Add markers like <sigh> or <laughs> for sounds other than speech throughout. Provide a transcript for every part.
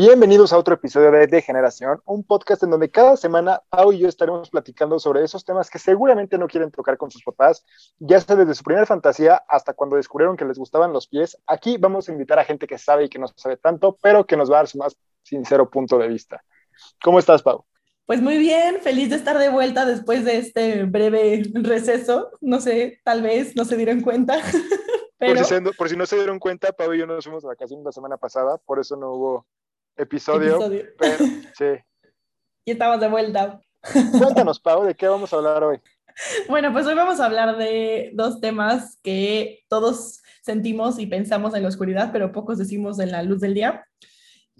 Bienvenidos a otro episodio de Degeneración, un podcast en donde cada semana Pau y yo estaremos platicando sobre esos temas que seguramente no quieren tocar con sus papás, ya sea desde su primera fantasía hasta cuando descubrieron que les gustaban los pies. Aquí vamos a invitar a gente que sabe y que no sabe tanto, pero que nos va a dar su más sincero punto de vista. ¿Cómo estás, Pau? Pues muy bien, feliz de estar de vuelta después de este breve receso. No sé, tal vez no se dieron cuenta. Pero... <laughs> Por, si por, si no se dieron cuenta, Pau y yo nos fuimos de vacaciones la semana pasada, por eso no hubo episodio. sí. <laughs> Y estamos de vuelta. Cuéntanos, Pau, ¿de qué vamos a hablar hoy? Bueno, pues hoy vamos a hablar de dos temas que todos sentimos y pensamos en la oscuridad, pero pocos decimos en la luz del día,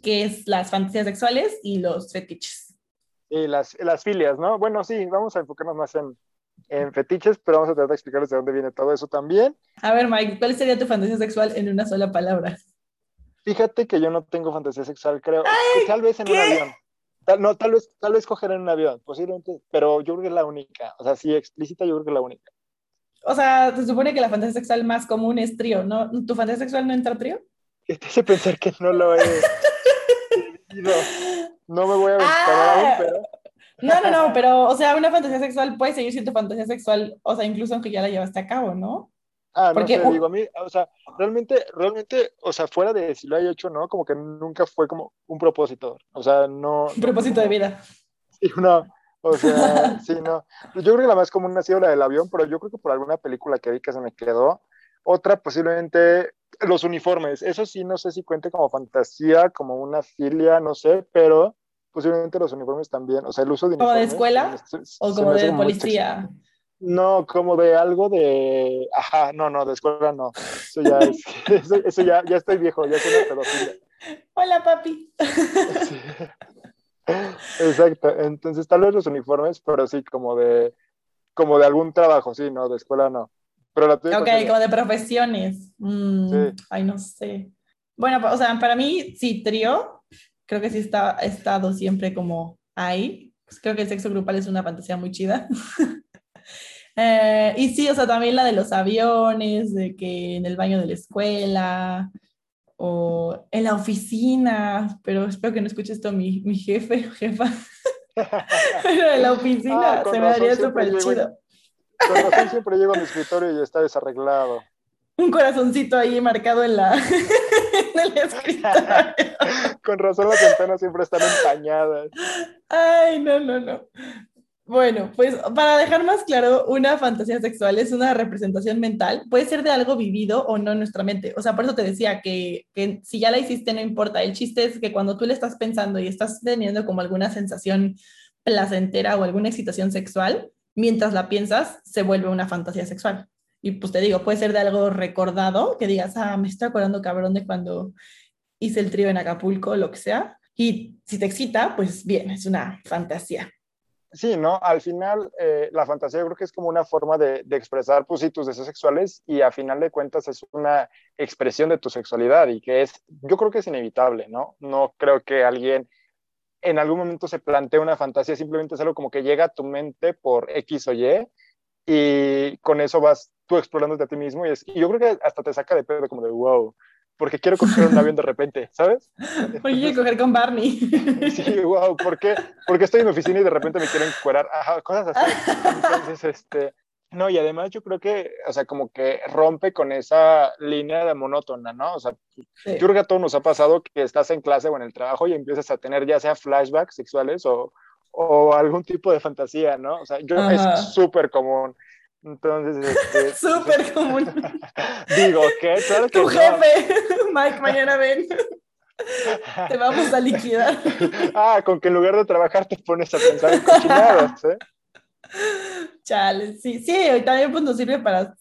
que es las fantasías sexuales y los fetiches. Y las, las filias, ¿no? Bueno, sí, vamos a enfocarnos más en, en fetiches, pero vamos a tratar de explicarles de dónde viene todo eso también. A ver, Mike, ¿cuál sería tu fantasía sexual en una sola palabra? Fíjate que yo no tengo fantasía sexual, creo. tal vez en un avión. no, tal vez, tal vez coger en un avión, posiblemente, pero yo creo que es la única. O sea, sí, explícita, yo creo que es la única. O sea, se supone que la fantasía sexual más común es trío, ¿no? ¿Tu fantasía sexual no entra trío? te hace pensar que no lo he No me voy a aventar ah, aún, pero... No, no, no, pero, o sea, una fantasía sexual puede seguir siendo fantasía sexual, o sea, incluso aunque ya la llevaste a cabo, ¿no? Ah, no sé, digo, a mí, o sea, realmente, realmente, o sea, fuera de si lo haya hecho no, como que nunca fue como un propósito, o sea, no... Un propósito de vida. Sí, no, o sea, <laughs> sí, no. Yo creo que la más común ha sido la del avión, pero yo creo que por alguna película que vi que se me quedó. Otra, posiblemente, los uniformes. Eso sí, no sé si cuente como fantasía, como una filia, no sé, pero posiblemente los uniformes también. O sea, el uso de uniformes. ¿Como de escuela? ¿O como de policía? No, como de algo de. Ajá, no, no, de escuela no. Eso ya es. <laughs> <laughs> Eso, ya, ya estoy viejo, ya soy una pedofilia. Hola, papi. Exacto. Entonces, tal vez los uniformes, pero sí, como de. Como de algún trabajo, sí, no, de escuela no. Pero ok, como de profesiones. Mm, sí. Ay, no sé. Bueno, o sea, para mí, sí, trío. Creo que sí está, ha estado siempre como ahí. Pues creo que el sexo grupal es una fantasía muy chida. <laughs> Eh, y sí, o sea, también la de los aviones, de que en el baño de la escuela o en la oficina, pero espero que no escuche esto mi, mi jefe o jefa. <laughs> pero en la oficina ah, se me daría súper chido. Con razón <laughs> siempre llego a mi escritorio y está desarreglado. Un corazoncito ahí marcado en la <laughs> en el escritorio. Con razón las ventanas siempre están empañadas. Ay, no, no, no. Bueno, pues para dejar más claro, una fantasía sexual es una representación mental, puede ser de algo vivido o no en nuestra mente. O sea, por eso te decía que, si ya la hiciste no importa. El chiste es que cuando tú le estás pensando y estás teniendo como alguna sensación placentera o alguna excitación sexual, mientras la piensas, se vuelve una fantasía sexual. Y pues te digo, puede ser de algo recordado, que digas, ah, me estoy acordando cabrón de cuando hice el trío en Acapulco, lo que sea. Y si te excita, pues bien, es una fantasía sí, ¿no? Al final, eh, la fantasía yo creo que es como una forma de, expresar pues, tus deseos sexuales y a final de cuentas es una expresión de tu sexualidad y que es, yo creo que es inevitable, ¿no? No creo que alguien en algún momento se plantee una fantasía, simplemente es algo como que llega a tu mente por X o Y y con eso vas tú explorándote a ti mismo y, es, y yo creo que hasta te saca de pedo como de wow, porque quiero coger un avión de repente, ¿sabes? <laughs> Oye, coger con Barney. <laughs> Sí, wow, ¿por qué? Porque estoy en mi oficina y de repente me quieren cuerar, ajá, cosas así. Entonces, este, no, y además yo creo que, o sea, como que rompe con esa línea de monótona, ¿no? O sea, yo creo que a todos nos ha pasado que estás en clase o en el trabajo y empiezas a tener ya sea flashbacks sexuales o, o algún tipo de fantasía, ¿no? O sea, yo es súper común. Entonces, <laughs> este, súper <laughs> común. Digo, ¿qué? Claro tu jefe, <laughs> Mike, mañana ven. Te vamos a liquidar. Ah, con que en lugar de trabajar te pones a pensar en cochinadas, ¿eh? Chale, sí, sí, y también pues nos sirve para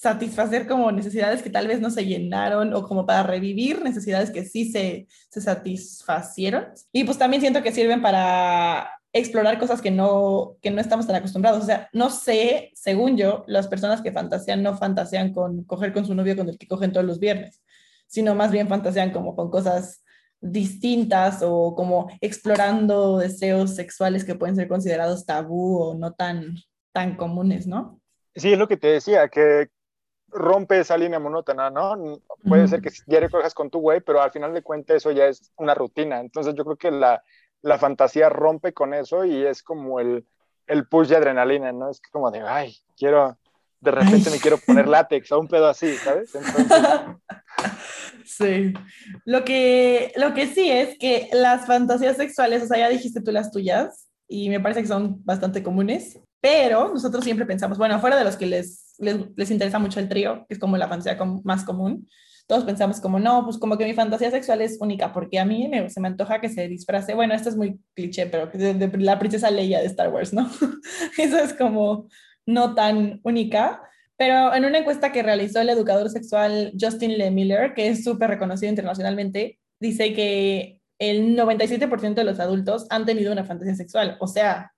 satisfacer como necesidades que tal vez no se llenaron o como para revivir necesidades que sí se, se satisfacieron. Y pues también siento que sirven para explorar cosas que no, que no estamos tan acostumbrados. O sea, no sé, según yo, las personas que fantasean no fantasean con coger con su novio con el que cogen todos los viernes, sino más bien fantasean como con cosas distintas o como explorando deseos sexuales que pueden ser considerados tabú o no tan, tan comunes, ¿no? Sí, es lo que te decía, que rompe esa línea monótona, ¿no? Puede ser que diario cojas con tu güey, pero al final de cuentas eso ya es una rutina. Entonces yo creo que la, la fantasía rompe con eso y es como el, el push de adrenalina, ¿no? Es como de, ay, quiero, de repente me quiero poner látex o un pedo así, ¿sabes? <laughs> Sí. Lo que, lo que sí es que las fantasías sexuales, o sea, ya dijiste tú las tuyas, y me parece que son bastante comunes, pero nosotros siempre pensamos, bueno, fuera de los que les, les, interesa mucho el trío, que es como la fantasía más común, todos pensamos como, no, pues como que mi fantasía sexual es única, porque a mí se me antoja que se disfrace, bueno, esto es muy cliché, pero de, la princesa Leia de Star Wars, ¿no? <laughs> Eso es como no tan única, pero en una encuesta que realizó el educador sexual Justin Le Miller, que es súper reconocido internacionalmente, dice que el 97% de los adultos han tenido una fantasía sexual, o sea,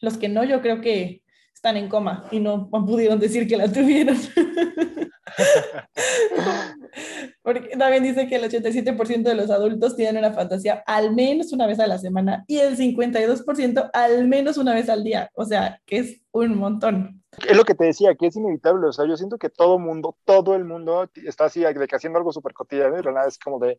los que no, yo creo que están en coma y no pudieron decir que la tuvieron. <laughs> <laughs> Porque también dice que el 87% de los adultos tienen una fantasía al menos una vez a la semana y el 52% al menos una vez al día. O sea, que es un montón. Es lo que te decía, que es inevitable. O sea, yo siento que todo mundo, todo el mundo está así, de que haciendo algo súper cotidiano, pero nada, es como de,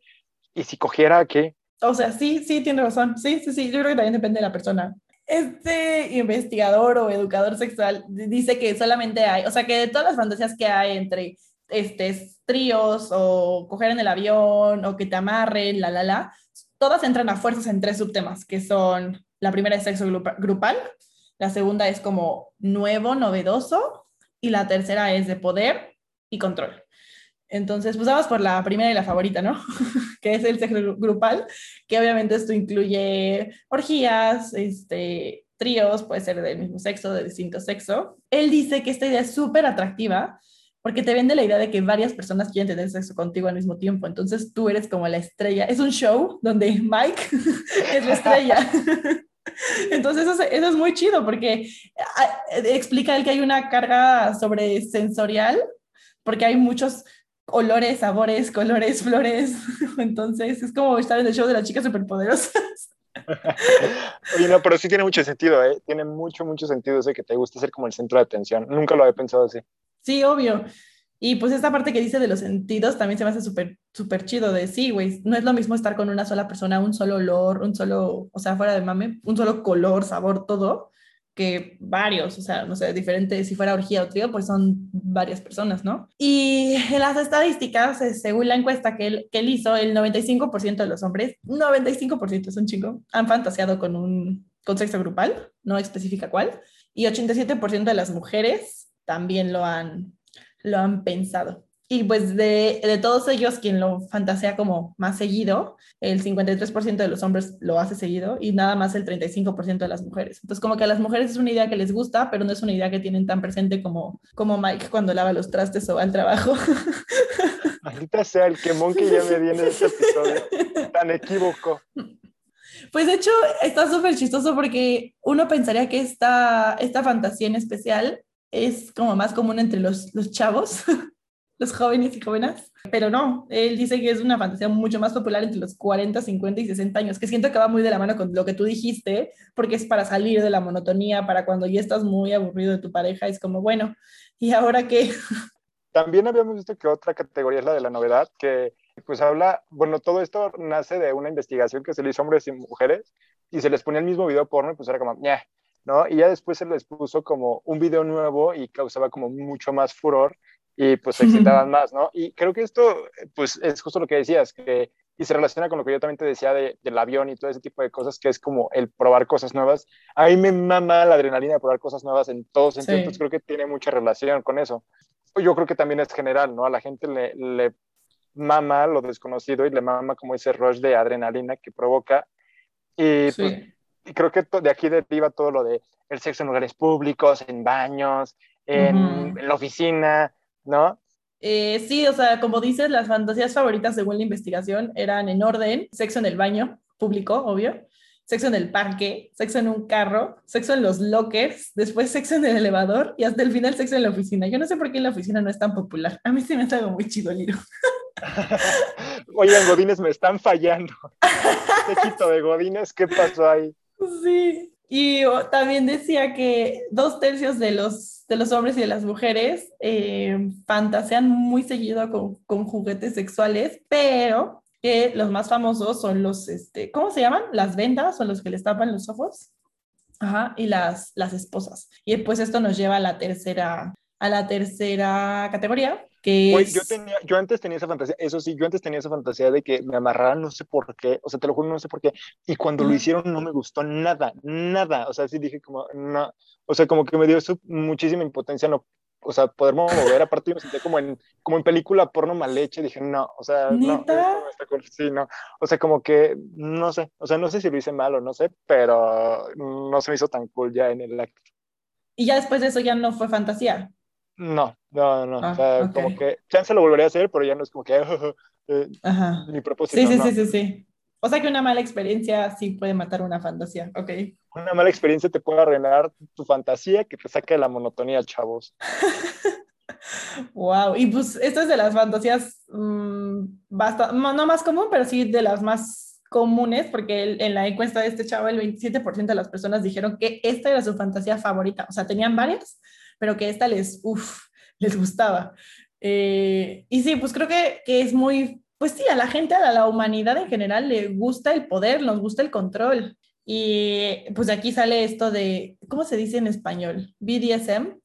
¿y si cogiera qué? O sea, sí, sí, tiene razón. Sí, sí, sí. Yo creo que también depende de la persona este investigador o educador sexual dice que solamente hay, o sea, que de todas las fantasías que hay entre este, tríos o coger en el avión o que te amarren, la, la, la, todas entran a fuerzas en tres subtemas, que son, la primera es sexo grupal, la segunda es como nuevo, novedoso, y la tercera es de poder y control. Entonces, pues vamos por la primera y la favorita, ¿no? <laughs> que es el sexo grupal, que obviamente esto incluye orgías, este, tríos, puede ser del mismo sexo, de distinto sexo. Él dice que esta idea es súper atractiva porque te vende la idea de que varias personas quieren tener sexo contigo al mismo tiempo. Entonces tú eres como la estrella. Es un show donde Mike <laughs> es la estrella. <laughs> Entonces eso, eso, es muy chido porque ah, explica él que hay una carga sobre sensorial porque hay muchos olores, sabores, colores, flores. <laughs> Entonces es como estar en el show de las chicas superpoderosas. <laughs> Oye, no, pero sí tiene mucho sentido, ¿eh? Tiene mucho, mucho sentido ese que te gusta ser como el centro de atención. Nunca lo había pensado así. Sí, obvio. Y pues esta parte que dice de los sentidos también se me hace súper, súper chido de sí, güey. No es lo mismo estar con una sola persona, un solo olor, un solo, o sea, fuera de mame, un solo color, sabor, todo, que varios, o sea, no sé, diferentes, si fuera orgía o trío, pues son varias personas, ¿no? Y en las estadísticas, eh, según la encuesta que él, que él hizo, el 95% de los hombres, 95% es un chingo, han fantaseado con un con sexo grupal, no especifica cuál, y 87% de las mujeres también lo han, lo han pensado. Y pues de, de, todos ellos, quien lo fantasea como más seguido, el 53% de los hombres lo hace seguido y nada más el 35% de las mujeres. Entonces, como que a las mujeres es una idea que les gusta, pero no es una idea que tienen tan presente como, como Mike cuando lava los trastes o va al trabajo. <laughs> Maldita sea el quemón que ya me viene de este episodio. Tan equívoco. Pues de hecho, está súper chistoso porque uno pensaría que esta, esta fantasía en especial es como más común entre los, los chavos <laughs> los jóvenes y jóvenes, pero no, él dice que es una fantasía mucho más popular entre los 40, 50 y 60 años, que siento que va muy de la mano con lo que tú dijiste, porque es para salir de la monotonía, para cuando ya estás muy aburrido de tu pareja, es como, bueno, ¿y ahora qué? <laughs> También habíamos visto que otra categoría es la de la novedad, que pues habla, bueno, todo esto nace de una investigación que se le hizo a hombres y mujeres y se les ponía el mismo video porno y pues era como, ¿no? Y ya después se les puso como un video nuevo y causaba como mucho más furor y pues se excitaban más, ¿no? Y creo que esto, pues es justo lo que decías, que, y se relaciona con lo que yo también te decía de, del avión y todo ese tipo de cosas, que es como el probar cosas nuevas. A mí me mama la adrenalina de probar cosas nuevas en todos sentidos, entonces creo que tiene mucha relación con eso. Yo creo que también es general, ¿no? A la gente le, le mama lo desconocido y le mama como ese rush de adrenalina que provoca. Y, pues, y creo que de aquí deriva todo lo de el sexo en lugares públicos, en baños, en la oficina, ¿no? Eh, sí, o sea, como dices, las fantasías favoritas según la investigación eran en orden, sexo en el baño, público, obvio, sexo en el parque, sexo en un carro, sexo en los lockers, después sexo en el elevador y hasta el final sexo en la oficina. Yo no sé por qué en la oficina no es tan popular. A mí sí me hace algo muy chido el libro. <laughs> Oigan, Godines, me están fallando. <laughs> Este de Godines, ¿qué pasó ahí? Sí, Y también decía que dos tercios de los, de los hombres y de las mujeres eh, fantasean muy seguido con, con, juguetes sexuales, pero que los más famosos son los, este, ¿cómo se llaman? Las vendas, son los que les tapan los ojos. Ajá, y las, las esposas. Y pues esto nos lleva a la tercera, a la tercera categoría, que es... yo, tenía, yo antes tenía esa fantasía, eso sí, yo antes tenía esa fantasía de que me amarraran, no sé por qué, o sea, te lo juro, no sé por qué, y cuando lo hicieron no me gustó nada, nada, o sea, sí dije como, no, o sea, como que me dio muchísima impotencia no o sea, poder mover, aparte yo me sentía como en, como en película porno mal leche, dije, no, o sea, no, sí, no, o sea, como que, no sé, o sea, no sé si lo hice mal o no sé, pero no se me hizo tan cool ya en el acto. Y ya después de eso ya no fue fantasía. No, no, no, o sea, ah, como que, chance lo volvería a hacer, pero ya no es como que, eh, mi propósito. Sí, sí, sí, sí, sí. O sea que una mala experiencia sí puede matar una fantasía, ok. Una mala experiencia te puede arruinar tu fantasía que te saque de la monotonía, chavos. <laughs> wow, y pues esto es de las fantasías mmm, no más común, pero sí de las más comunes, porque en la encuesta de este chavo el 27% de las personas dijeron que esta era su fantasía favorita, o sea, tenían varias, pero que esta les, uff, <laughs> les gustaba. Eh, y sí, pues creo que, que es muy pues sí, a la gente, a la humanidad en general le gusta el poder, nos gusta el control. Y pues aquí sale esto de, ¿cómo se dice en español? BDSM.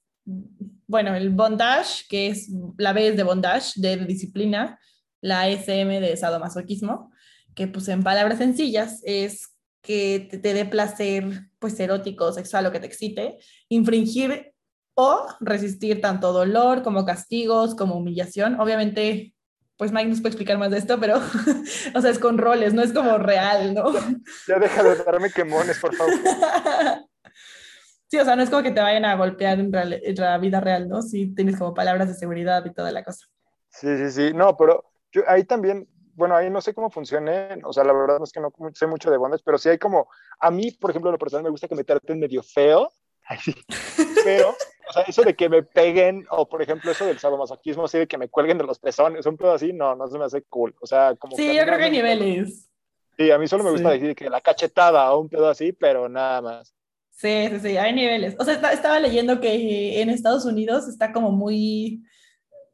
Bueno, el bondage, que es, la B es de bondage, de disciplina, la SM de sadomasoquismo, que pues en palabras sencillas es que te, te dé placer pues erótico, sexual o que te excite, infringir o resistir tanto dolor como castigos, como humillación. Obviamente pues Mike nos puede explicar más de esto, pero, <laughs> o sea, es con roles, no es como real, ¿no? Ya, deja de darme quemones, por favor. <laughs> Sí, o sea, no es como que te vayan a golpear en, la vida real, ¿no? Sí, tienes como palabras de seguridad y toda la cosa. Sí, sí, sí, no, pero yo ahí también, bueno, ahí no sé cómo funcione, o sea, la verdad es que no sé mucho de bondas, pero sí hay como, a mí, por ejemplo, lo personal me gusta que me traten medio feo, pero o sea, eso de que me peguen, o por ejemplo, eso del sadomasoquismo, así de que me cuelguen de los pezones, un pedo así, no, no se me hace cool. O sea, como. Sí, yo creo que hay niveles. Sí, a mí solo me gusta decir que la cachetada o un pedo así, pero nada más. Sí, sí, sí, hay niveles. O sea, estaba leyendo que en Estados Unidos está como muy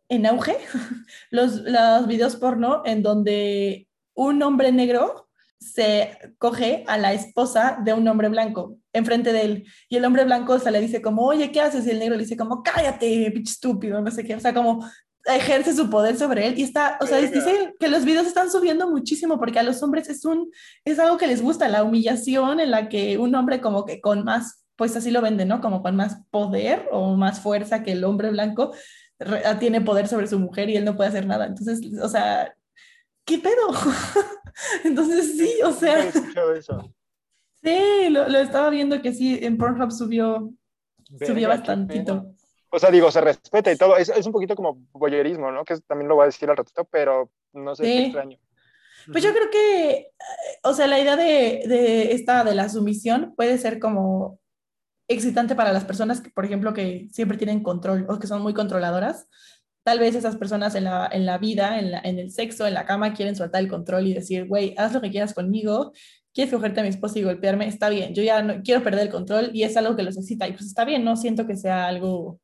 en auge <laughs> los, los videos porno en donde un hombre negro se coge a la esposa de un hombre blanco enfrente de él y el hombre blanco se le dice como, oye, ¿qué haces? Y el negro le dice como, cállate, pinche estúpido, no sé qué, o sea, como ejerce su poder sobre él y está, o sea, dice que los videos están subiendo muchísimo porque a los hombres es un, es algo que les gusta, la humillación en la que un hombre como que con más, pues así lo vende, ¿no? Como con más poder o más fuerza que el hombre blanco tiene poder sobre su mujer y él no puede hacer nada. Entonces, o sea, ¿qué pedo? <laughs> <laughs> Entonces sí, o sea... <laughs> Sí, lo, estaba viendo que sí, en Pornhub subió, subió bastantito. O sea, digo, se respeta y todo. Es, es un poquito como boyerismo, ¿no? Que también lo voy a decir al ratito, pero no sé, qué extraño. Pues yo creo que, o sea, la idea de, de, esta, de la sumisión puede ser como excitante para las personas que, por ejemplo, que siempre tienen control o que son muy controladoras tal vez esas personas en la, en la vida, en, la, en, el sexo, en la cama, quieren soltar el control y decir, güey, haz lo que quieras conmigo, quieres cogerte a mi esposa y golpearme, está bien, yo ya no quiero perder el control y es algo que los excita y pues está bien, no siento que sea algo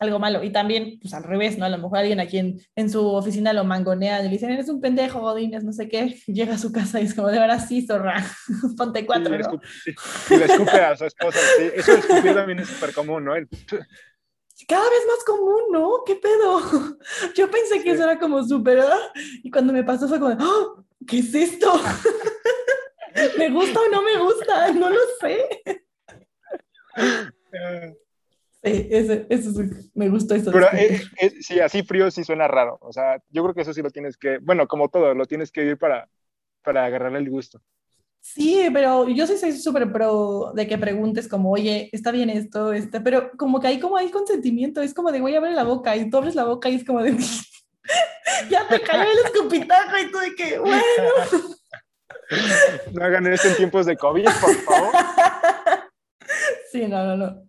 algo malo. Y también, pues al revés, ¿no? A lo mejor alguien a quien en su oficina lo mangonea y le dicen, eres un pendejo, Godines, no sé qué, <laughs> llega a su casa y es como, de verdad, sí, zorra, <laughs> ponte cuatro, ¿no? Y le escupe a su esposa, sí. Eso de escupir también es súper común, ¿no? El cada vez más común, ¿no? ¿Qué pedo? <laughs> Yo pensé que eso era como súper, ¿ah? y cuando me pasó fue como, ¡Oh! ¿qué es esto? <laughs> ¿Me gusta o no me gusta? <laughs> No lo sé. Sí, eso, eso me gustó eso. Pero eh, eh, sí, así frío sí suena raro. O sea, yo creo que eso sí lo tienes que, bueno, como todo, lo tienes que ir para, para agarrarle el gusto. Sí, pero yo sí soy súper pro de que preguntes como, oye, está bien esto, este, pero como que hay como hay consentimiento, es como de, voy a abrir la boca y tú abres la boca y es como de, <laughs> ya te cayó el escupitajo y tú de que, bueno. No hagan eso en tiempos de COVID, por favor. <laughs> Sí, no, no, no.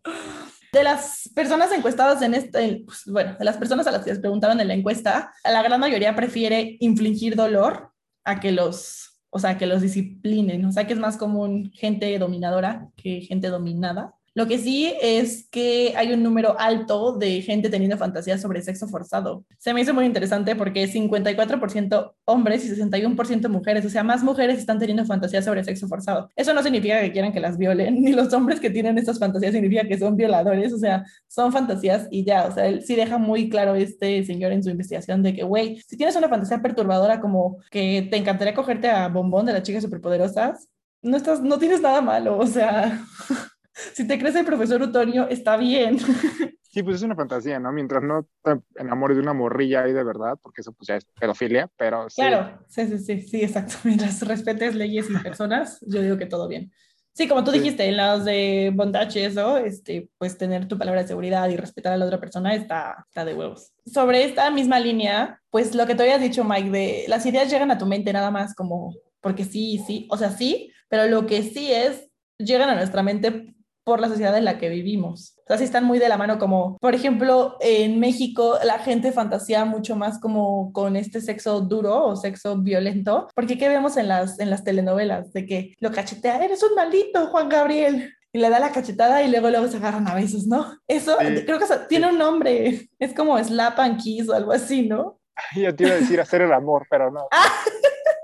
De las personas encuestadas en este, pues, bueno, de las personas a las que les preguntaron en la encuesta, la gran mayoría prefiere infligir dolor a que los o sea, que los disciplinen, o sea, que es más común gente dominadora que gente dominada. Lo que sí es que hay un número alto de gente teniendo fantasías sobre sexo forzado. Se me hizo muy interesante porque es 54% hombres y 61% mujeres, o sea, más mujeres están teniendo fantasías sobre sexo forzado. Eso no significa que quieran que las violen, ni los hombres que tienen estas fantasías significa que son violadores, o sea, son fantasías y ya, o sea, él sí deja muy claro este señor en su investigación de que, güey, si tienes una fantasía perturbadora como que te encantaría cogerte a bombón de las chicas superpoderosas, no estás, no tienes nada malo, o sea, <laughs> si te crees el profesor Utonio, está bien. <laughs> Sí, pues es una fantasía, ¿no? Mientras no te enamores de una morrilla ahí de verdad, porque eso pues ya es pedofilia, pero sí. Claro, sí, sí, sí, sí, exacto. <laughs> Mientras respetes leyes y personas, yo digo que todo bien. Sí, como tú dijiste, en las de bondage eso, este, pues tener tu palabra de seguridad y respetar a la otra persona está, está de huevos. Sobre esta misma línea, pues lo que te habías dicho, Mike, de las ideas llegan a tu mente nada más como porque sí, sí, o sea, sí, pero lo que sí es, llegan a nuestra mente por la sociedad en la que vivimos. O sea, sí están muy de la mano como, por ejemplo, en México la gente fantasea mucho más como con este sexo duro o sexo violento, porque ¿qué vemos en las, en las telenovelas? De que lo cachetea, eres un maldito, Juan Gabriel. Y le da la cachetada y luego luego se agarran a besos, ¿no? Eso creo que tiene un nombre, es como slap and kiss o algo así, ¿no? <laughs> Yo te iba a decir hacer el amor, pero no. <laughs>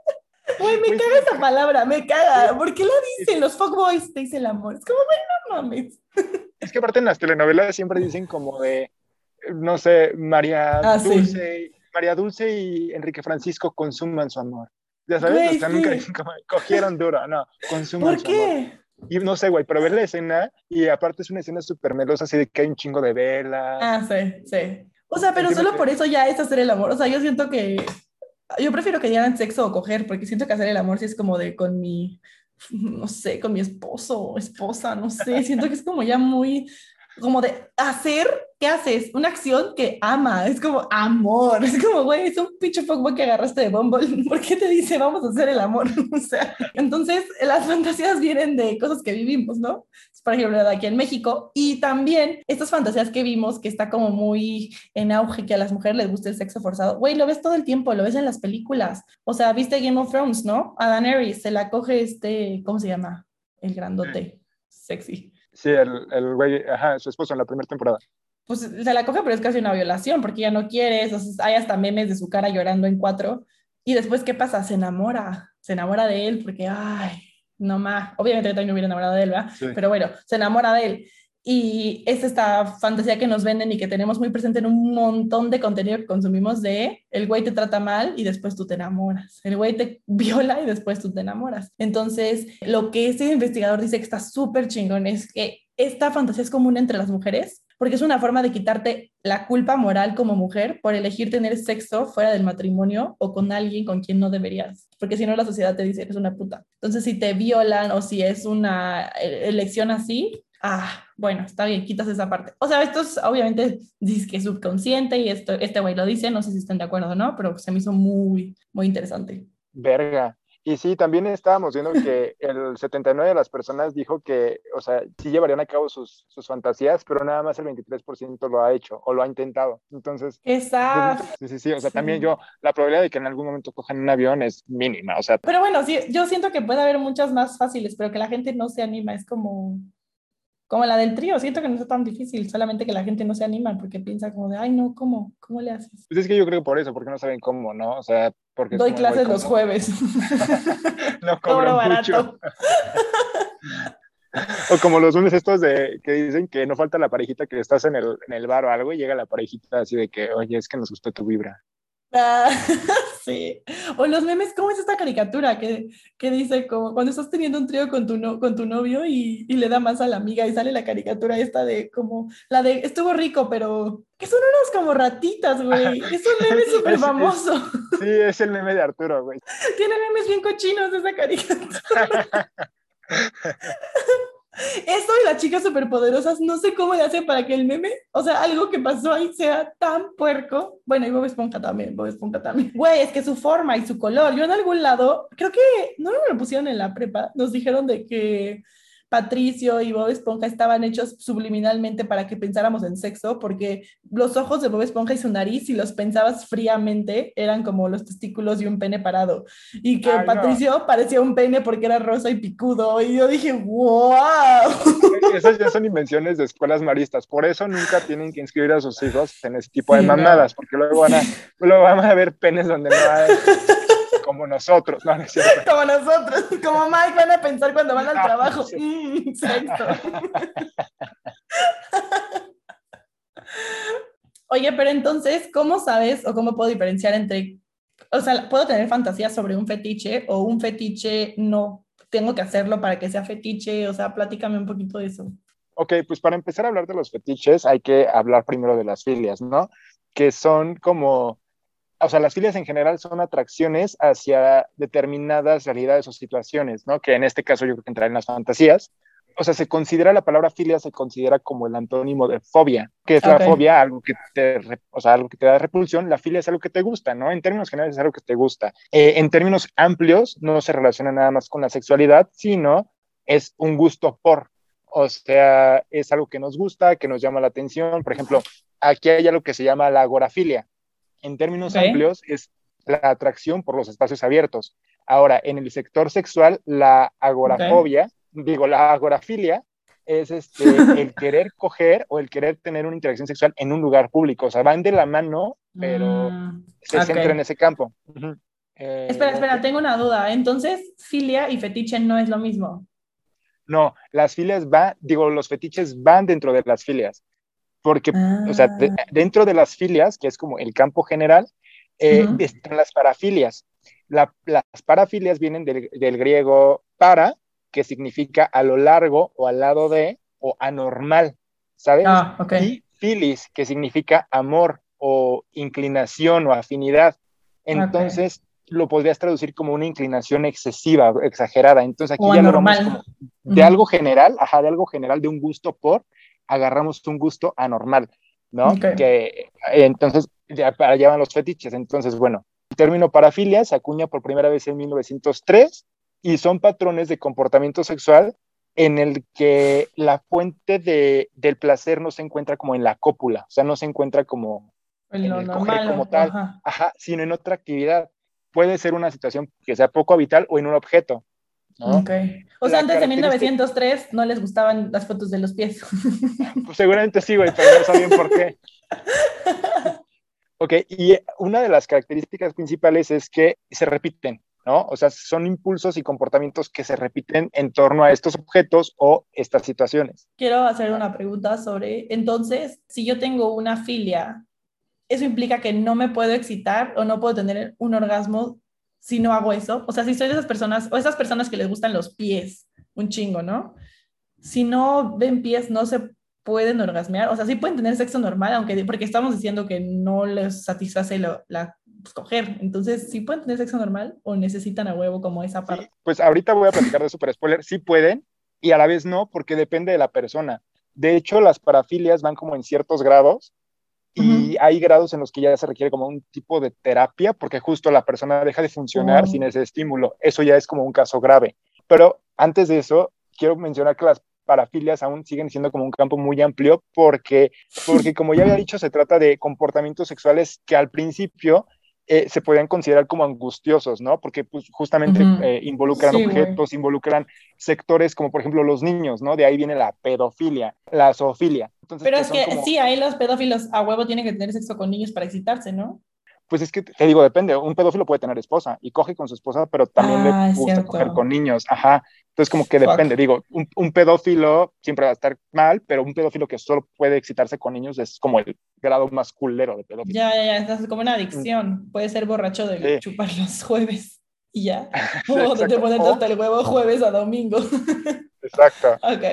Güey, me caga esa palabra, me caga. ¿Por qué la dicen? Los fuckboys te dicen el amor. Es como, bueno, no mames. <laughs> Es que aparte en las telenovelas siempre dicen como de, no sé, María ah, Dulce, María Dulce y Enrique Francisco consuman su amor. Ya sabes, o sea, nunca dicen <laughs> como, cogieron duro, no, consuman ¿Por qué? Y no sé, güey, pero ver la escena y aparte es una escena súper melosa, así de que hay un chingo de velas. Ah, sí, sí. O sea, pero solo por eso ya es hacer el amor. O sea, yo siento que yo prefiero que digan sexo o coger, porque siento que hacer el amor sí es como de con mi, <laughs> no sé, con mi esposo o esposa, no sé, siento que es como ya muy, como de hacer ¿qué haces? Una acción que ama, es como amor, es como, güey, es un pinche fuckboy que agarraste de Bumble, <laughs> ¿por qué te dice vamos a hacer el amor? <laughs> o sea, entonces las fantasías vienen de cosas que vivimos, ¿no? Por ejemplo, de aquí en México, y también estas fantasías que vimos, que está como muy en auge, que a las mujeres les gusta el sexo forzado, güey, lo ves todo el tiempo, lo ves en las películas, o sea, viste Game of Thrones, ¿no? A Daenerys se la coge este, ¿cómo se llama? El grandote, sexy. Sí, el, el güey, ajá, su esposo en la primera temporada pues se la coge, pero es casi una violación, porque ya no quiere, entonces hay hasta memes de su cara llorando en cuatro, y después, ¿qué pasa? Se enamora, se enamora de él, porque, ay, no más, obviamente yo también me hubiera enamorado de él, ¿verdad? Pero bueno, se enamora de él. Y es esta fantasía que nos venden y que tenemos muy presente en un montón de contenido que consumimos de el güey te trata mal y después tú te enamoras. El güey te <laughs> viola y después tú te enamoras. Entonces, lo que este investigador dice que está súper chingón es que esta fantasía es común entre las mujeres porque es una forma de quitarte la culpa moral como mujer por elegir tener sexo fuera del matrimonio o con alguien con quien no deberías, porque si no la sociedad te dice eres una puta. Entonces, si te violan o si es una e-, elección así, ah, bueno, está bien, quitas esa parte. O sea, esto es obviamente dices que es subconsciente y esto, este güey lo dice, no sé si están de acuerdo o no, pero se me hizo muy, muy interesante. Verga, y sí, también estábamos viendo que <laughs> el 79 de las personas dijo que, o sea, sí llevarían a cabo sus, sus fantasías, pero nada más el 23% lo ha hecho o lo ha intentado. Entonces, Exacto. sí, sí, sí, o sea, también yo, la probabilidad de que en algún momento cojan un avión es mínima, o sea. Pero bueno, sí, yo siento que puede haber muchas más fáciles, pero que la gente no se anima, es como, como la del trío, siento que no es tan difícil, solamente que la gente no se anima porque piensa como de, ay, no, ¿cómo? ¿Cómo le haces? Pues es que yo creo que por eso, porque no saben cómo, ¿no? O sea, porque... Doy clases los jueves. <laughs> <laughs> no cobro barato. o como los lunes estos de que dicen que no falta la parejita que estás en el, en el bar o algo y llega la parejita así de que, oye, es que nos gustó tu vibra. Ah, <laughs> sí. O los memes, ¿cómo es esta caricatura que, que dice como cuando estás teniendo un trío con tu, no, con tu novio y, y, le da más a la amiga y sale la caricatura esta de como la de estuvo rico, pero que son unas como ratitas, güey. Es un meme <laughs> súper famoso. Sí, es el meme de Arturo, güey. Tiene memes bien cochinos esa caricatura. <laughs> Eso y las chicas superpoderosas, no sé cómo le hacen para que el meme, o sea, algo que pasó ahí sea tan puerco. Bueno, y Bob Esponja también, Bob Esponja también. Güey, es que su forma y su color, yo en algún lado, creo que, no me lo pusieron en la prepa, nos dijeron de que Patricio y Bob Esponja estaban hechos subliminalmente para que pensáramos en sexo, porque los ojos de Bob Esponja y su nariz, si los pensabas fríamente, eran como los testículos y un pene parado. Y que Patricio parecía un pene porque era rosa y picudo. Y yo dije, wow. Esas ya son invenciones de escuelas maristas. Por eso nunca tienen que inscribir a sus hijos en ese tipo de mamadas, porque luego van, a, luego van a ver penes donde no hay como nosotros, ¿no? <laughs> Como nosotros, como Mike van a pensar cuando van al ah, trabajo. Mm, <laughs> Oye, pero entonces, ¿cómo sabes o cómo puedo diferenciar entre, o sea, puedo tener fantasías sobre un fetiche o un fetiche no tengo que hacerlo para que sea fetiche? O sea, platícame un poquito de eso. Ok, pues para empezar a hablar de los fetiches hay que hablar primero de las filias, ¿no? Que son como o sea, las filias en general son atracciones hacia determinadas realidades o situaciones, ¿no? Que en este caso yo creo que entra en las fantasías. O sea, se considera la palabra filia, se considera como el antónimo de fobia, que es la fobia, algo que te, o sea, algo que te da repulsión, la filia es algo que te gusta, ¿no? En términos generales es algo que te gusta. Eh, en términos amplios, no se relaciona nada más con la sexualidad, sino es un gusto por, o sea, es algo que nos gusta, que nos llama la atención. Por ejemplo, aquí hay algo que se llama la agorafilia, en términos amplios, es la atracción por los espacios abiertos. Ahora, en el sector sexual, la agorafobia, digo, la agorafilia, es este, <laughs> el querer coger o el querer tener una interacción sexual en un lugar público. O sea, van de la mano, pero mm, se centra en ese campo. Eh, espera, espera, tengo una duda. Entonces, filia y fetiche no es lo mismo. No, las filias van, digo, los fetiches van dentro de las filias porque, o sea, ah. dentro de las filias, que es como el campo general, eh, están las parafilias. las parafilias vienen del, griego para, que significa a lo largo o al lado de, o anormal, ¿sabes? Ah, y filis, que significa amor o inclinación o afinidad. Entonces, lo podrías traducir como una inclinación excesiva, exagerada. Entonces, aquí ya lo vamos como de algo general, ajá, de algo general, de un gusto por, agarramos un gusto anormal, ¿no? Que entonces, ya, para allá van los fetiches. Entonces, bueno, el término parafilia se acuña por primera vez en 1903 y son patrones de comportamiento sexual en el que la fuente de, del placer no se encuentra como en la cópula, o sea, no se encuentra como en el coger como tal, ajá. sino en otra actividad. Puede ser una situación que sea poco habitual o en un objeto. O sea, antes de 1903 no les gustaban las fotos de los pies. <laughs> Pues seguramente sí, güey, pero no sabían por qué. Ok, y una de las características principales es que se repiten, ¿no? O sea, son impulsos y comportamientos que se repiten en torno a estos objetos o estas situaciones. Quiero hacer una pregunta sobre, entonces, si yo tengo una filia, ¿eso implica que no me puedo excitar o no puedo tener un orgasmo si no hago eso. O sea, si soy de esas personas, o esas personas que les gustan los pies, un chingo, ¿no? Si no ven pies, no se pueden orgasmear. O sea, sí pueden tener sexo normal, aunque, porque estamos diciendo que no les satisface la pues, coger. Entonces, ¿sí pueden tener sexo normal o necesitan a huevo como esa parte? pues ahorita voy a platicar de super spoiler. Sí pueden y a la vez no, porque depende de la persona. De hecho, las parafilias van como en ciertos grados y hay grados en los que ya se requiere como un tipo de terapia porque justo la persona deja de funcionar sin oh. ese estímulo. Eso ya es como un caso grave. Pero antes de eso, quiero mencionar que las parafilias aún siguen siendo como un campo muy amplio porque, porque como ya había dicho, se trata de comportamientos sexuales que al principio eh, se podían considerar como angustiosos, ¿no? Porque pues, justamente eh, involucran objetos, involucran sectores como por ejemplo los niños, ¿no? De ahí viene la pedofilia, la zoofilia. Pero es que sí, ahí los pedófilos a huevo tienen que tener sexo con niños para excitarse, ¿no? Pues es que te digo, depende. Un pedófilo puede tener esposa y coge con su esposa, pero también le ah, gusta coger con niños. Ajá. Entonces, como que depende. Digo, un, pedófilo siempre va a estar mal, pero un pedófilo que solo puede excitarse con niños es como el grado más culero de pedófilo. Ya, ya, ya. Es como una adicción. Puede ser borracho de chupar los jueves y ya. <laughs> O de ponerte hasta el huevo jueves a domingo. <laughs> Exacto. ok.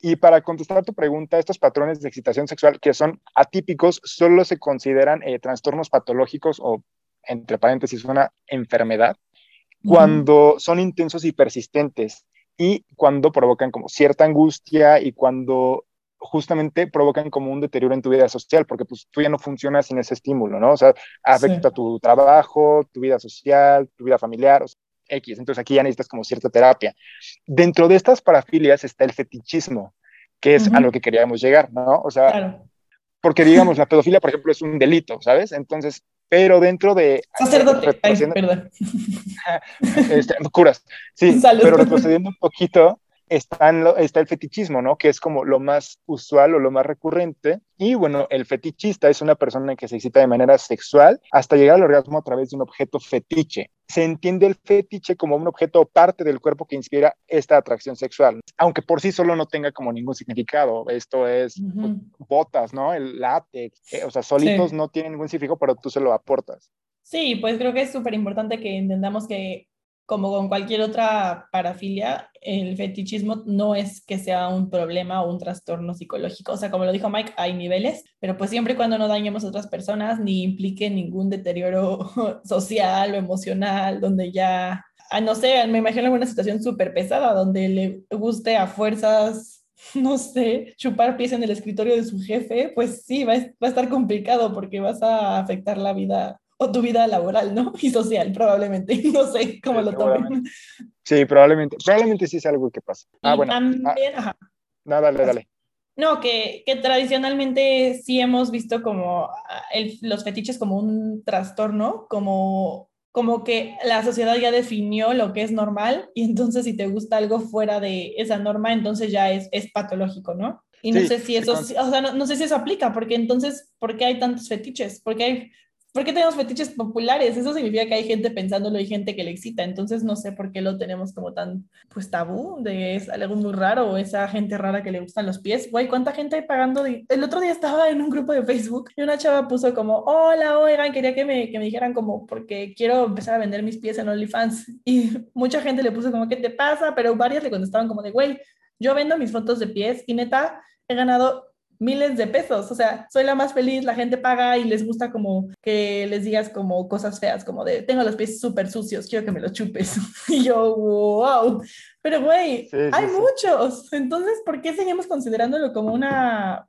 Y para contestar tu pregunta, estos patrones de excitación sexual que son atípicos solo se consideran eh, trastornos patológicos o, entre paréntesis, una enfermedad cuando son intensos y persistentes y cuando provocan como cierta angustia y cuando justamente provocan como un deterioro en tu vida social, porque pues tú ya no funcionas sin ese estímulo, ¿no? O sea, afecta tu trabajo, tu vida social, tu vida familiar, X. Entonces aquí ya necesitas como cierta terapia. Dentro de estas parafilias está el fetichismo, que es a lo que queríamos llegar, ¿no? O sea, porque digamos, la pedofilia, por ejemplo, es un delito, ¿sabes? Entonces, pero dentro de... Sacerdote, Ay, perdón. <laughs> Este, curas, sí, <laughs> pero retrocediendo un poquito, está, está el fetichismo, ¿no? Que es como lo más usual o lo más recurrente. Y bueno, el fetichista es una persona que se excita de manera sexual hasta llegar al orgasmo a través de un objeto fetiche. Se entiende el fetiche como un objeto o parte del cuerpo que inspira esta atracción sexual, aunque por sí solo no tenga como ningún significado. Esto es pues, botas, ¿no? El látex, eh, o sea, solitos no tienen ningún significado, pero tú se lo aportas. Sí, pues creo que es súper importante que entendamos que como con cualquier otra parafilia, el fetichismo no es que sea un problema o un trastorno psicológico. O sea, como lo dijo Mike, hay niveles, pero pues siempre y cuando no dañemos a otras personas ni implique ningún deterioro <laughs> social o emocional, donde ya, ah, no sé, me imagino alguna situación súper pesada, donde le guste a fuerzas <laughs> no sé, chupar pies en el escritorio de su jefe, pues sí, va, va, a estar complicado porque vas a afectar la vida tu vida laboral, ¿no? <laughs> Y social, probablemente. <laughs> No sé cómo lo tomen. Sí, probablemente. Probablemente sí es algo que pasa. Ah, bueno. También, ajá. No, dale, dale. No, que, que, tradicionalmente sí hemos visto como ah, el, los fetiches como un trastorno, como, como que la sociedad ya definió lo que es normal y entonces si te gusta algo fuera de esa norma, entonces ya es, es patológico, ¿no? Y no sé si eso, o sea, no, no, sé si eso aplica, porque entonces, ¿por qué hay tantos fetiches? Porque hay ¿Por qué tenemos fetiches populares? Eso significa que hay gente pensándolo y gente que le excita. Entonces no sé por qué lo tenemos como tan, pues tabú, de es algo muy raro o esa gente rara que le gustan los pies. Güey, ¿cuánta gente hay pagando? El otro día estaba en un grupo de Facebook y una chava puso como, hola, oigan, quería que me, que me dijeran como, porque quiero empezar a vender mis pies en OnlyFans. <laughs> Y mucha gente le puso como, ¿qué te pasa? Pero varias le contestaban como de, güey, yo vendo mis fotos de pies y neta, he ganado miles de pesos, o sea, soy la más feliz, la gente paga y les gusta como que les digas como cosas feas, como de, tengo los pies súper sucios, quiero que me los chupes. <laughs> y yo, wow, pero güey, hay muchos, entonces, ¿por qué seguimos considerándolo como una,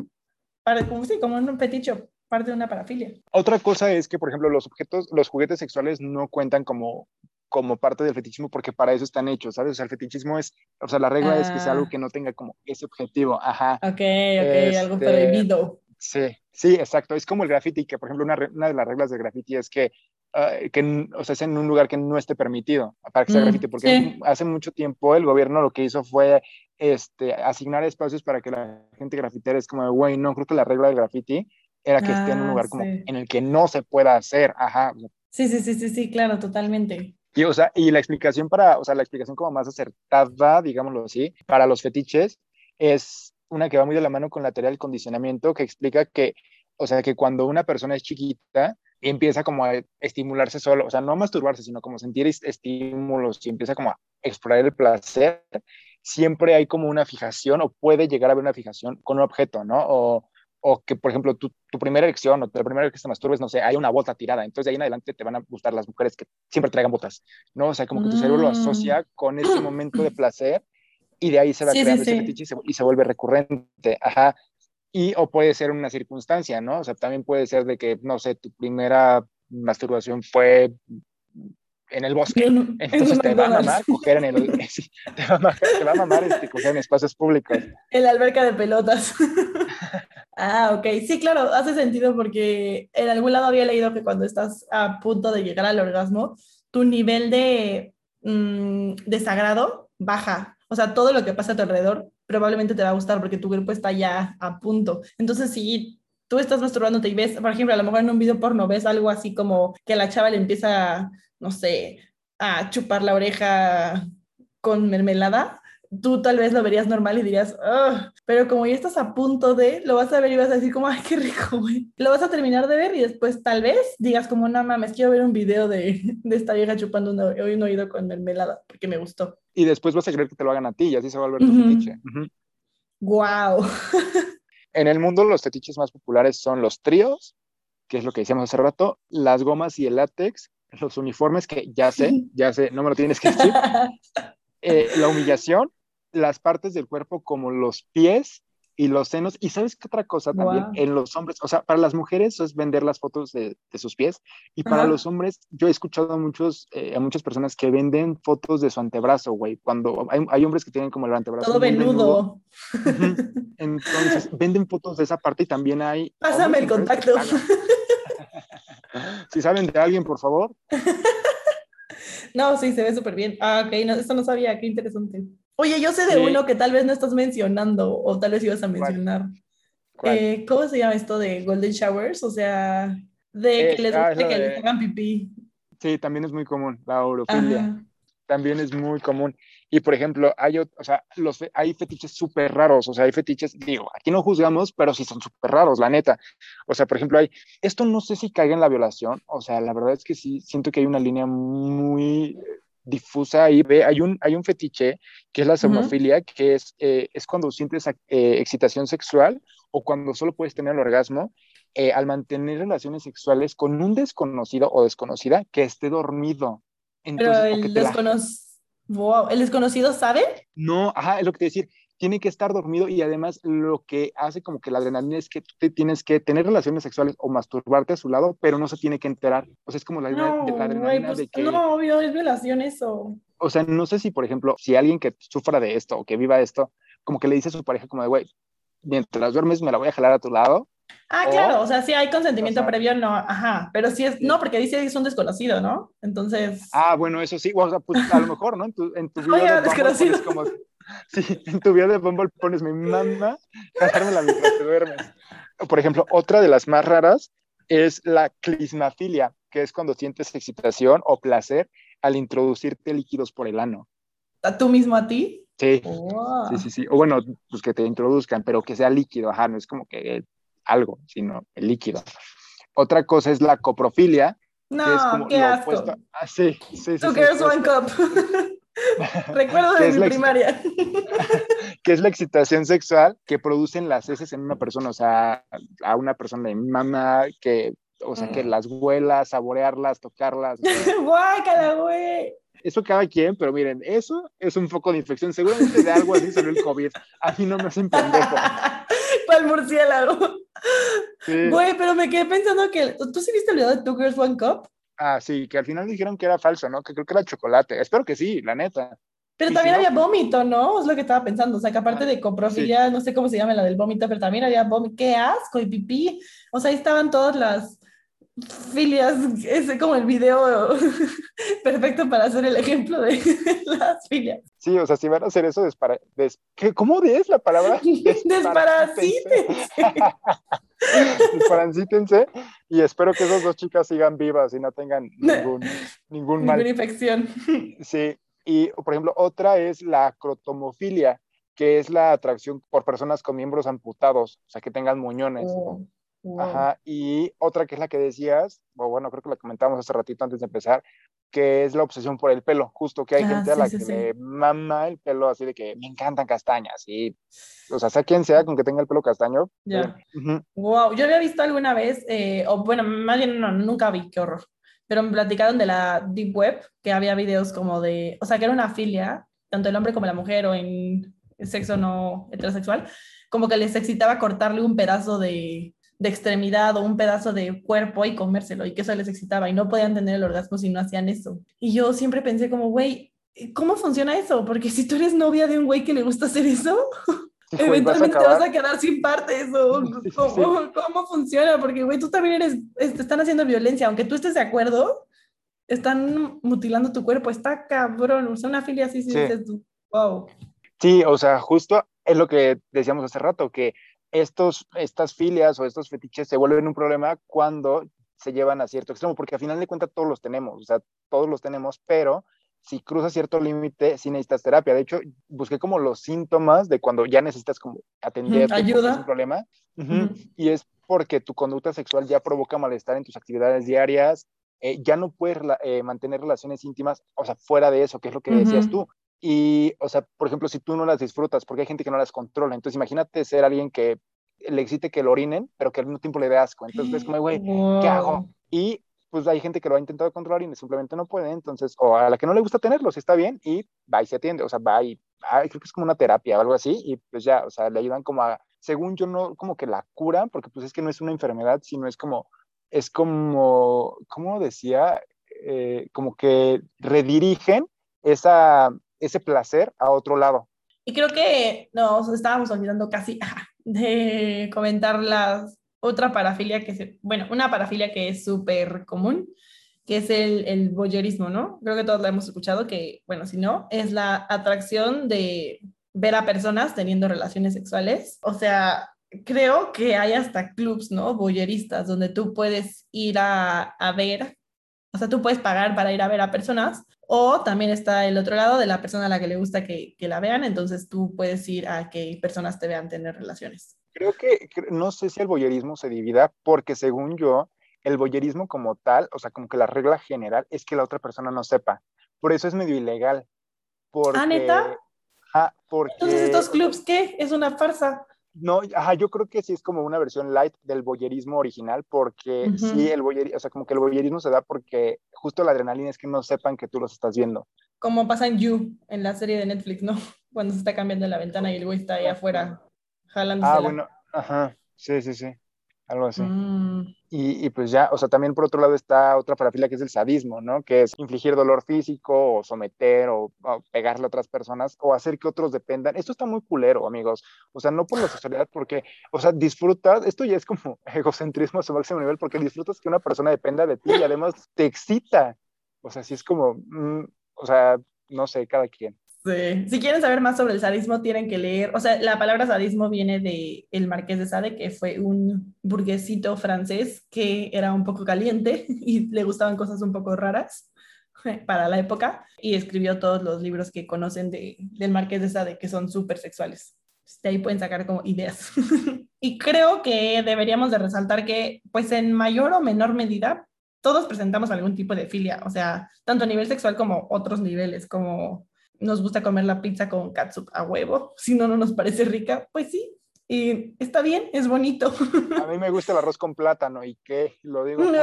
para, como, sí, como un peticho? parte de una parafilia. Otra cosa es que, por ejemplo, los objetos, los juguetes sexuales no cuentan como como parte del fetichismo porque para eso están hechos, ¿sabes? O sea, el fetichismo es, o sea, la regla es que sea algo ah. que no tenga como ese objetivo, ajá. Ok, ok, algo este, prohibido. Sí, sí, exacto. Es como el graffiti, que por ejemplo una, una de las reglas del graffiti es que, uh, que, o sea, es en un lugar que no esté permitido para que sea mm, graffiti, porque hace mucho tiempo el gobierno lo que hizo fue este, asignar espacios para que la gente grafitera es como, güey, no, creo que la regla del graffiti era que esté en un ah, lugar como en el que no se pueda hacer, ajá. Sí, sí, sí, sí, sí, claro, totalmente. Y, o sea, y la explicación para, o sea, la explicación como más acertada, digámoslo así, para los fetiches es una que va muy de la mano con la teoría del condicionamiento, que explica que, o sea, que cuando una persona es chiquita, empieza como a estimularse solo, o sea, no masturbarse, sino como sentir estímulos y empieza como a explorar el placer, siempre hay como una fijación o puede llegar a haber una fijación con un objeto, ¿no? O, o que, por ejemplo, tu, tu, primera elección o la primera vez que te masturbes, no sé, hay una bota tirada, entonces de ahí en adelante te van a gustar las mujeres que siempre traigan botas, ¿no? O sea, como que tu cerebro lo mm. asocia con ese momento de placer y de ahí se va creando ese fetiche y se, vuelve recurrente, ajá. Y o puede ser una circunstancia, ¿no? O sea, también puede ser de que, no sé, tu primera masturbación fue en el bosque. <laughs> Entonces te va a mamar coger en el... <laughs> <laughs> te, va a mamar, te va a mamar este, coger en espacios públicos. En la alberca de pelotas. Ah, ok. Sí, claro, hace sentido porque en algún lado había leído que cuando estás a punto de llegar al orgasmo, tu nivel de mm, desagrado baja. O sea, todo lo que pasa a tu alrededor probablemente te va a gustar porque tu cuerpo está ya a punto. Entonces, si tú estás masturbándote y ves, por ejemplo, a lo mejor en un video porno ves algo así como que la chava le empieza no sé, a chupar la oreja con mermelada, tú tal vez lo verías normal y dirías, pero como ya estás a punto de, lo vas a ver y vas a decir como, ay, qué rico, güey. Lo vas a terminar de ver y después tal vez digas como, no mames, quiero ver un video de, de esta vieja chupando un, un, oído con mermelada, porque me gustó. Y después vas a creer que te lo hagan a ti y así se va a volver tu fetiche. Wow. <laughs> en el mundo los fetiches más populares son los tríos, que es lo que decíamos hace rato, las gomas y el látex, los uniformes, que ya sé, ya sé, no me lo tienes que decir, <laughs> eh, la humillación, las partes del cuerpo como los pies y los senos. Y sabes qué otra cosa también en los hombres, o sea, para las mujeres es vender las fotos de, sus pies y para los hombres yo he escuchado a, muchos, eh, a muchas personas que venden fotos de su antebrazo, güey, cuando hay, hombres que tienen como el antebrazo. Todo venudo. <laughs> Entonces, venden fotos de esa parte y también hay... Pásame el contacto. <laughs> si saben de alguien, por favor. <laughs> no, sí, se ve súper bien. Ah, ok, no, esto no sabía, qué interesante. Oye, yo sé de uno que tal vez no estás mencionando o tal vez ibas a mencionar. Eh, ¿Cómo se llama esto de Golden Showers? O sea, de eh, que les ah, guste que les hagan pipí. Sí, también es muy común, la orofilia. También es muy común. Y por ejemplo, hay, o sea, los, hay fetiches súper raros, o sea, hay fetiches, digo, aquí no juzgamos, pero sí son súper raros, la neta. O sea, por ejemplo, hay, esto no sé si caiga en la violación, o sea, la verdad es que sí, siento que hay una línea muy difusa ahí. Ve, hay un, hay un fetiche que es la somofilia, que es, eh, es cuando sientes eh, excitación sexual o cuando solo puedes tener el orgasmo eh, al mantener relaciones sexuales con un desconocido o desconocida que esté dormido. Pero el, ¿el desconocido sabe? No, ajá, es lo que te decir tiene que estar dormido y además lo que hace como que la adrenalina es que tú te tienes que tener relaciones sexuales o masturbarte a su lado, pero no se tiene que enterar. O sea, es como la, no, adrenalina pues, de que... No, obvio, es violación eso. O sea, no sé si, por ejemplo, si alguien que sufra de esto o que viva esto, como que le dice a su pareja como de, güey, mientras duermes me la voy a jalar a tu lado. Ah, claro, o sea, si hay consentimiento previo, no, ajá, pero si es, no, porque dice que es un desconocido, ¿no? Entonces... Ah, bueno, eso sí, o sea, pues a lo mejor, ¿no? En tu, en tu <laughs> vida desconocido. Como, Sí, en tu vida de Bumble pones mi mamá, la mientras te duermes. Por ejemplo, otra de las más raras es la clismafilia, que es cuando sientes excitación o placer al introducirte líquidos por el ano. ¿A tú mismo a ti? Sí, sí, sí, sí. O bueno, pues que te introduzcan, pero que sea líquido, ajá, no es como que algo, sino el líquido. Otra cosa es la coprofilia. No, que es como qué asco. Ah, sí, sí, sí. Two girls, one cup. <laughs> <laughs> Recuerdo de mi primaria. <laughs> que es la excitación sexual que producen las heces en una persona, o sea, a una persona de mamá que, o sea, que mm. las huelas, saborearlas, tocarlas. <laughs> Guácala, güey. Eso cada quien, pero miren, eso es un foco de infección. Seguramente de algo así salió el COVID. A mí no me hacen pendejo. El murciélago. Güey, pero me quedé pensando que. ¿Tú sí viste el video de Two Girls One Cup? Ah, sí, que al final dijeron que era falso, ¿no? Que creo que era chocolate. Espero que sí, la neta. Pero también había vómito, ¿no? Es lo que estaba pensando. O sea, que aparte de coprofilia, no sé cómo se llama la del vómito, pero también había vómito. ¡Qué asco! Y pipí. O sea, ahí estaban todas las filias. Es como el video <laughs> perfecto para hacer el ejemplo de <laughs> las filias. Sí, o sea, si van a hacer eso, despara... Des... ¿cómo es la palabra? <laughs> Desparasítense. <laughs> Desparasítense y espero que esas dos chicas sigan vivas y no tengan ningún, ningún mal. Ninguna infección. <laughs> Sí, y por ejemplo, otra es la crotomofilia, que es la atracción por personas con miembros amputados, o sea, que tengan muñones. Oh. Ajá, y otra que es la que decías, o bueno, creo que la comentamos hace ratito antes de empezar, que es la obsesión por el pelo, justo que hay ah, gente a la que le mama el pelo así de que me encantan castañas, y, o sea, sea quien sea con que tenga el pelo castaño. Ya. Wow, yo había visto alguna vez, eh, o bueno, más bien no, nunca vi, qué horror, pero me platicaron de la Deep Web, que había videos como de, o sea, que era una filia, tanto el hombre como la mujer o en sexo no heterosexual, como que les excitaba cortarle un pedazo de de extremidad o un pedazo de cuerpo y comérselo y que eso les excitaba y no podían tener el orgasmo si no hacían eso. Y yo siempre pensé como, güey, ¿cómo funciona eso? Porque si tú eres novia de un güey que le gusta hacer eso, <laughs> eventualmente te vas a quedar sin partes o <laughs> ¿cómo, ¿cómo, funciona? Porque, güey, tú también eres, te están haciendo violencia, aunque tú estés de acuerdo, están mutilando tu cuerpo, está cabrón, o sea, una filia así, sí, dices tú, wow. Sí, o sea, justo es lo que decíamos hace rato, que estos, estas filias o estos fetiches se vuelven un problema cuando se llevan a cierto extremo, porque al final de cuentas todos los tenemos, o sea, todos los tenemos, pero si cruzas cierto límite, sí necesitas terapia. De hecho, busqué como los síntomas de cuando ya necesitas como atender un problema, y es porque tu conducta sexual ya provoca malestar en tus actividades diarias, eh, ya no puedes eh, mantener relaciones íntimas, o sea, fuera de eso, que es lo que decías tú. Y, o sea, por ejemplo, si tú no las disfrutas, porque hay gente que no las controla. Entonces, imagínate ser alguien que le excite que lo orinen, pero que al mismo tiempo le dé asco. Entonces, es como, güey, ¿qué hago? Y pues hay gente que lo ha intentado controlar y simplemente no puede. Entonces, o a la que no le gusta tenerlo, si está bien, y va y se atiende. O sea, va y creo que es como una terapia o algo así. Y pues ya, o sea, le ayudan como a según yo, no como que la curan, porque pues es que no es una enfermedad, sino es como, es como, ¿cómo decía? Eh, como que redirigen esa, ese placer a otro lado. Y creo que nos estábamos olvidando casi <laughs> de comentar la otra parafilia que se, bueno, una parafilia que es súper común, que es el, el voyerismo, ¿no? Creo que todos la hemos escuchado, que, bueno, si no, es la atracción de ver a personas teniendo relaciones sexuales. O sea, creo que hay hasta clubs, ¿no? Boyeristas, donde tú puedes ir a, a ver, o sea, tú puedes pagar para ir a ver a personas, o también está el otro lado de la persona a la que le gusta que, que la vean, entonces tú puedes ir a que personas te vean tener relaciones. Creo que, no sé si el boyerismo se divida, porque según yo, el boyerismo como tal, o sea, como que la regla general es que la otra persona no sepa. Por eso es medio ilegal. Porque, ¿Ah, neta? Ajá, porque... Entonces, ¿estos clubs qué? ¿Es una farsa? No, ajá, yo creo que sí es como una versión light del boyerismo original, porque sí, el boyerismo, o sea, como que el boyerismo se da porque justo la adrenalina es que no sepan que tú los estás viendo. Como pasa en You, en la serie de Netflix, ¿no? <laughs> Cuando se está cambiando la ventana y el güey está ahí afuera jalando. Ah, bueno, ajá, sí, sí, sí algo así. Mm. Y, y, pues ya, o sea, también por otro lado está otra parafilia que es el sadismo, ¿no? Que es infligir dolor físico o someter o, pegarle a otras personas o hacer que otros dependan. Esto está muy culero, amigos. O sea, no por la sexualidad, porque, o sea, disfrutas, esto ya es como <laughs> egocentrismo a su máximo nivel, porque disfrutas que una persona dependa de ti y además te excita. O sea, sí es como, mm, o sea, no sé, cada quien. Sí. Si quieren saber más sobre el sadismo, tienen que leer, o sea, la palabra sadismo viene de el marqués de Sade, que fue un burguesito francés que era un poco caliente <laughs> y le gustaban cosas un poco raras <laughs> para la época y escribió todos los libros que conocen de, del marqués de Sade, que son súper sexuales. De ahí pueden sacar como ideas. <laughs> y creo que deberíamos de resaltar que, pues en mayor o menor medida, todos presentamos algún tipo de filia, o sea, tanto a nivel sexual como otros niveles, como nos gusta comer la pizza con catsup a huevo, <laughs> si no, no nos parece rica, pues sí, y está bien, es bonito. A mí me gusta el arroz con plátano y qué, lo digo. <laughs>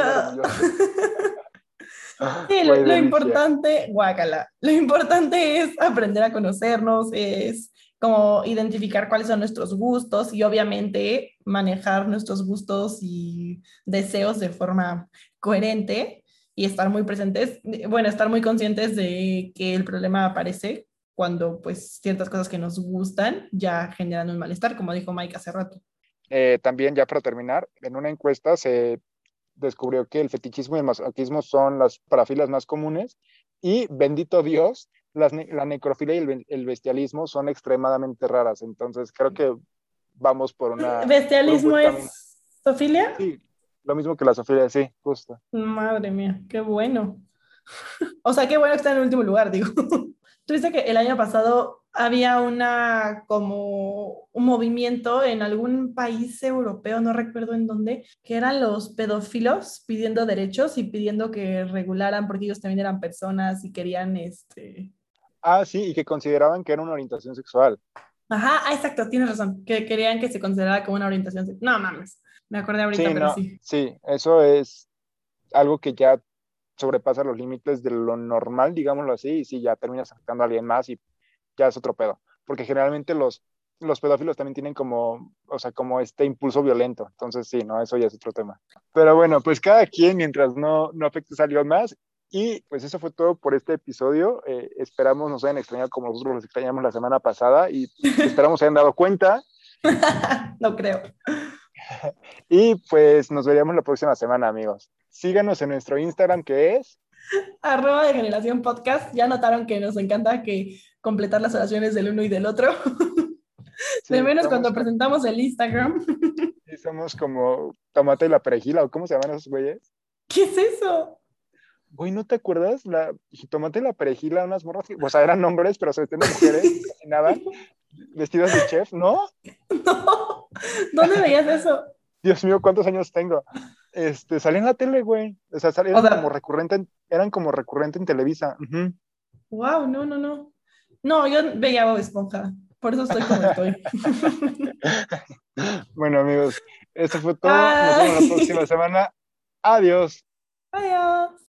Sí, lo, lo importante, guácala, lo importante es aprender a conocernos, es como identificar cuáles son nuestros gustos y obviamente manejar nuestros gustos y deseos de forma coherente y estar muy presentes, bueno, estar muy conscientes de que el problema aparece cuando pues ciertas cosas que nos gustan ya generan un malestar, como dijo Mike hace rato. Eh, también ya para terminar, en una encuesta se descubrió que el fetichismo y el masoquismo son las parafilas más comunes y bendito Dios, las, la necrofilia y el, bestialismo son extremadamente raras. Entonces creo que vamos por una... ¿Bestialismo es sofilia? Sí, lo mismo que la Sofía, sí, justo. Madre mía, qué bueno. <laughs> o sea, qué bueno que está en el último lugar, digo. <laughs> Tú dices que el año pasado había una como un movimiento en algún país europeo, no recuerdo en dónde, que eran los pedófilos pidiendo derechos y pidiendo que regularan porque ellos también eran personas y querían este Ah, sí, y que consideraban que era una orientación sexual. Ajá, ah, exacto, tienes razón, que querían que se considerara como una orientación sexual. No mames. Me acordé ahorita, sí, pero sí. Sí, eso es algo que ya sobrepasa los límites de lo normal, digámoslo así, y sí, ya terminas afectando a alguien más y ya es otro pedo. Porque generalmente los, los pedófilos también tienen como, o sea, como este impulso violento. Entonces, sí, no, eso ya es otro tema. Pero bueno, pues cada quien, mientras no, no afectes a alguien más. Y pues eso fue todo por este episodio. Eh, esperamos nos hayan extrañado como nosotros los extrañamos la semana pasada y <laughs> esperamos se hayan dado cuenta. <laughs> no creo. Y pues nos veríamos la próxima semana, amigos. Síganos en nuestro Instagram que es arroba de generación podcast. Ya notaron que nos encanta que completar las oraciones del uno y del otro. <laughs> de menos cuando presentamos el Instagram. <laughs> Sí, somos como tomate y la perejila, o cómo se llaman esos güeyes. ¿Qué es eso? Güey, ¿no te acuerdas? La tomate y la perejila, unas morras o sea, eran hombres, pero se vestían de mujeres, <laughs> nada, vestidos de chef, ¿no? No, ¿dónde veías eso? Dios mío, ¿cuántos años tengo? Este, salí en la tele, güey. O sea, salían como recurrente, en, eran como recurrente en Televisa. Wow, no, no, no. No, yo veía Bob Esponja. Por eso estoy como estoy. <laughs> bueno, amigos, esto fue todo. Nos vemos la próxima semana. Adiós. Adiós.